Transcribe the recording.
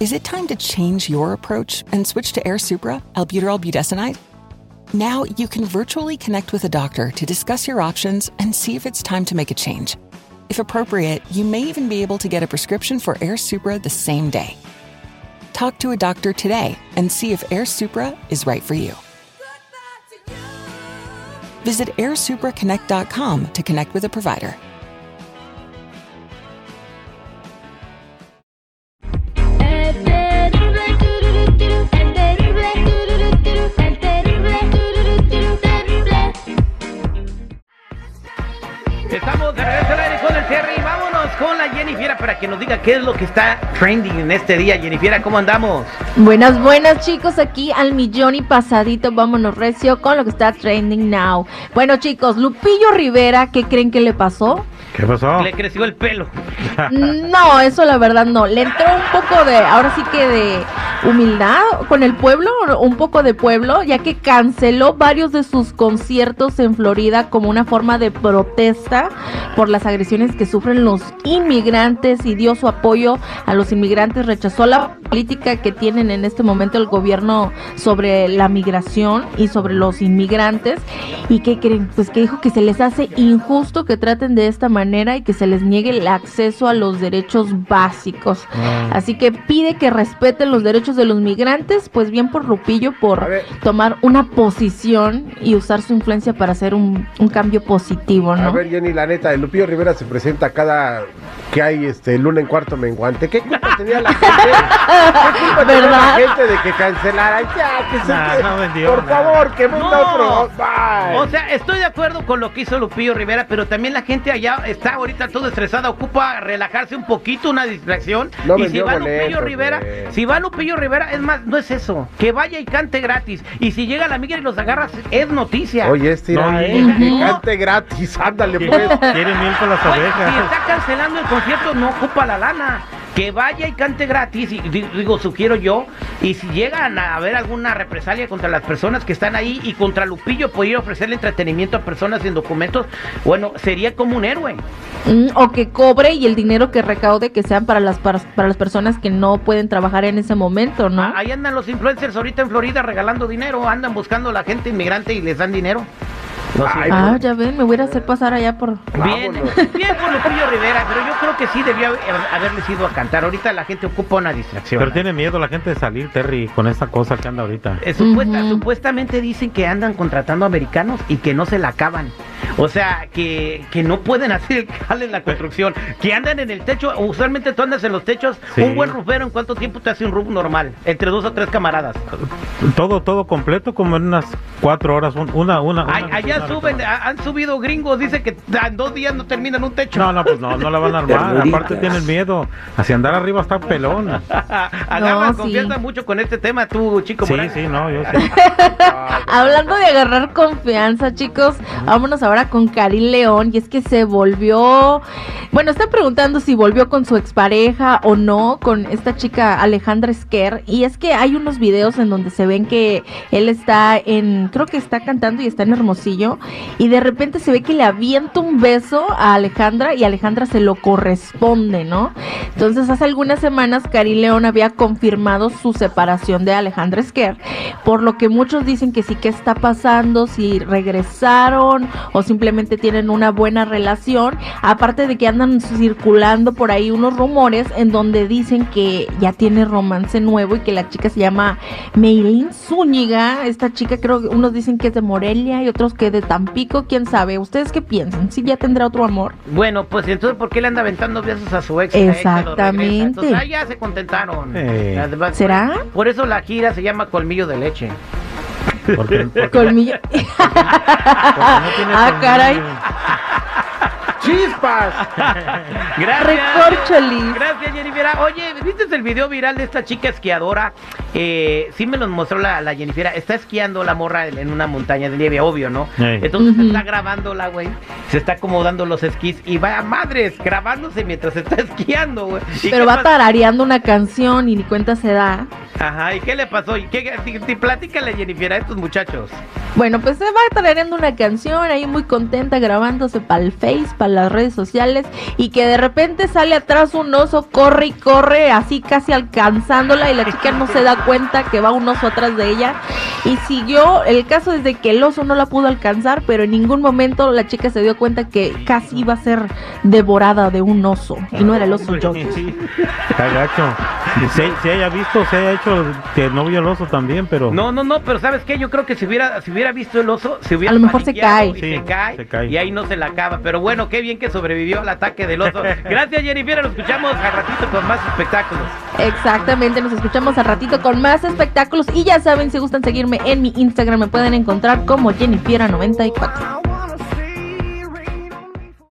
Is it time to change your approach and switch to Air Supra, albuterol budesonide? Now you can virtually connect with a doctor to discuss your options and see if it's time to make a change. If appropriate, you may even be able to get a prescription for Air Supra the same day. Talk to a doctor today and see if Air Supra is right for you. Visit airsupraconnect.com to connect with a provider. Que nos diga qué es lo que está trending en este día. Jennifer, ¿cómo andamos? Buenas, buenas chicos, aquí al millón y pasadito, vámonos recio con lo que está trending now. Bueno chicos, Lupillo Rivera, ¿qué creen que le pasó? ¿Qué pasó? Le creció el pelo. No, eso la verdad no. Le entró un poco de, ahora sí que de humildad con el pueblo, un poco de pueblo, ya que canceló varios de sus conciertos en Florida como una forma de protesta por las agresiones que sufren los inmigrantes y dio su apoyo a los inmigrantes. Rechazó la política que tienen en este momento el gobierno sobre la migración y sobre los inmigrantes. ¿Y qué creen? Pues que dijo que se les hace injusto que traten de esta manera y que se les niegue el acceso a los derechos básicos. Así que pide que respeten los derechos de los migrantes, pues bien por Lupillo, por tomar una posición y usar su influencia para hacer un, un cambio positivo, A ¿no? ver, Jenny, la neta, el Lupillo Rivera se presenta cada que hay este luna en cuarto menguante. ¿Qué culpa tenía la gente? ¿Qué culpa tenía la ¿Verdad? gente de que cancelara? Ya, que se Nah, no vendió Por favor, que venda No. otro. Bye. O sea, estoy de acuerdo con lo que hizo Lupillo Rivera, pero también la gente allá está ahorita todo estresada, ocupa relajarse un poquito, una distracción. No y si va Lupillo Rivera, si va Lupillo Rivera, es más, no es eso, que vaya y cante gratis. Y si llega la amiga y los agarra, es noticia. Oye, este irá, No, eh, que cante gratis, ándale pues. Quiere miel con las Oye, si ovejas. está cancelando el concierto, no ocupa la lana. Que vaya y cante gratis, y di- digo, sugiero yo. Y si llegan a haber alguna represalia contra las personas que están ahí y contra Lupillo, poder ofrecerle entretenimiento a personas sin documentos, bueno, sería como un héroe. Mm, o que cobre y el dinero que recaude que sean para las para, para las personas que no pueden trabajar en ese momento, ¿no? Ah, Ahí andan los influencers ahorita en Florida regalando dinero, andan buscando a la gente inmigrante y les dan dinero. Ay, Ah, ya ven, me voy a hacer pasar allá por... Bien, Vámonos. bien por Lupillo Rivera, pero yo creo que sí debió haber- haberles ido a cantar. Ahorita la gente ocupa una distracción. Pero tiene miedo la gente de salir, Terry, con esta cosa que anda ahorita. Eh, supuesta-. Supuestamente dicen que andan contratando americanos y que no se la acaban. O sea, que, que no pueden hacer el jale en la construcción. Que andan en el techo. Usualmente tú andas en los techos. Sí. Un buen rufero, ¿en cuánto tiempo te hace un roof normal? Entre dos o tres camaradas. Todo, todo completo, como en unas cuatro horas, un- una, una. Ay, una- allá una- suben, ha- han subido gringos. Dice que en dos días no terminan un techo. No, no, pues no, no la van a armar. Aparte tienen miedo. Hacia andar arriba está pelón. Agarran No, sí. confianza mucho con este tema, tú, chico. Sí, Morales. sí, no, yo sí. Hablando de agarrar confianza, chicos, vámonos ahora con Karim León. Y es que se volvió. Bueno, están preguntando si volvió con su expareja o no, con esta chica Alejandra Esquer. Y es que hay unos videos en donde se ven que él está en. Creo que está cantando y está en Hermosillo. Y de repente se ve que le avienta un beso a Alejandra y Alejandra se lo corresponde, ¿no? Entonces, hace algunas semanas, Karim León había confirmado su separación de Alejandra Esquer. Por lo que muchos dicen que sí que está pasando, si regresaron o simplemente tienen una buena relación. Aparte de que andan circulando por ahí unos rumores en donde dicen que ya tiene romance nuevo y que la chica se llama Meilín Zúñiga. Esta chica creo que unos dicen que es de Morelia y otros que de Tampico, quién sabe. ¿Ustedes qué piensan? ¿Si ya tendrá otro amor? Bueno, pues entonces, ¿por qué le anda aventando besos a su ex? Lo regresa. Exactamente. Entonces, ah, ya se contentaron. Eh. Además, ¿Será? Por eso la gira se llama Colmillo de Leche. Porque, porque- Colmillo. porque no tiene ah, caray. chispas. Gracias. Recorcholis. Gracias, Jennifer. Oye, ¿viste el video viral de esta chica esquiadora? Eh, sí me lo mostró la, la Jennifer. Está esquiando la morra en una montaña de nieve, obvio, ¿no? Entonces está grabándola, güey. Se está acomodando los esquís y va a madres grabándose mientras está esquiando, güey. ¿Y Pero va tarareando una canción y ni cuenta se da. Ajá, ¿y qué le pasó? ¿Y qué, ti- platícale, Jennifer, a estos muchachos. Bueno, pues se va tarareando una canción ahí muy contenta grabándose para el Face, para las redes sociales y que de repente sale atrás un oso, corre y corre así casi alcanzándola y la chica no se da cuenta que va un oso atrás de ella y siguió, el caso es de que el oso no la pudo alcanzar, pero en ningún momento la chica se dio cuenta que casi iba a ser devorada de un oso y no era el oso yo. Sí, está gacho. Si, si haya visto, se haya hecho que no vio el oso también, pero... No, no, no, pero ¿sabes qué? Yo creo que si hubiera, si hubiera visto el oso, se hubiera A lo mejor se cae. Y Sí, se, cae, se cae. Y ahí no se la acaba. Pero bueno, qué bien que sobrevivió al ataque del oso. Gracias, Jennifer. Nos escuchamos al ratito con más espectáculos. Exactamente, nos escuchamos al ratito con más espectáculos y ya saben, si gustan seguirme en mi Instagram me pueden encontrar como Jennifiera94.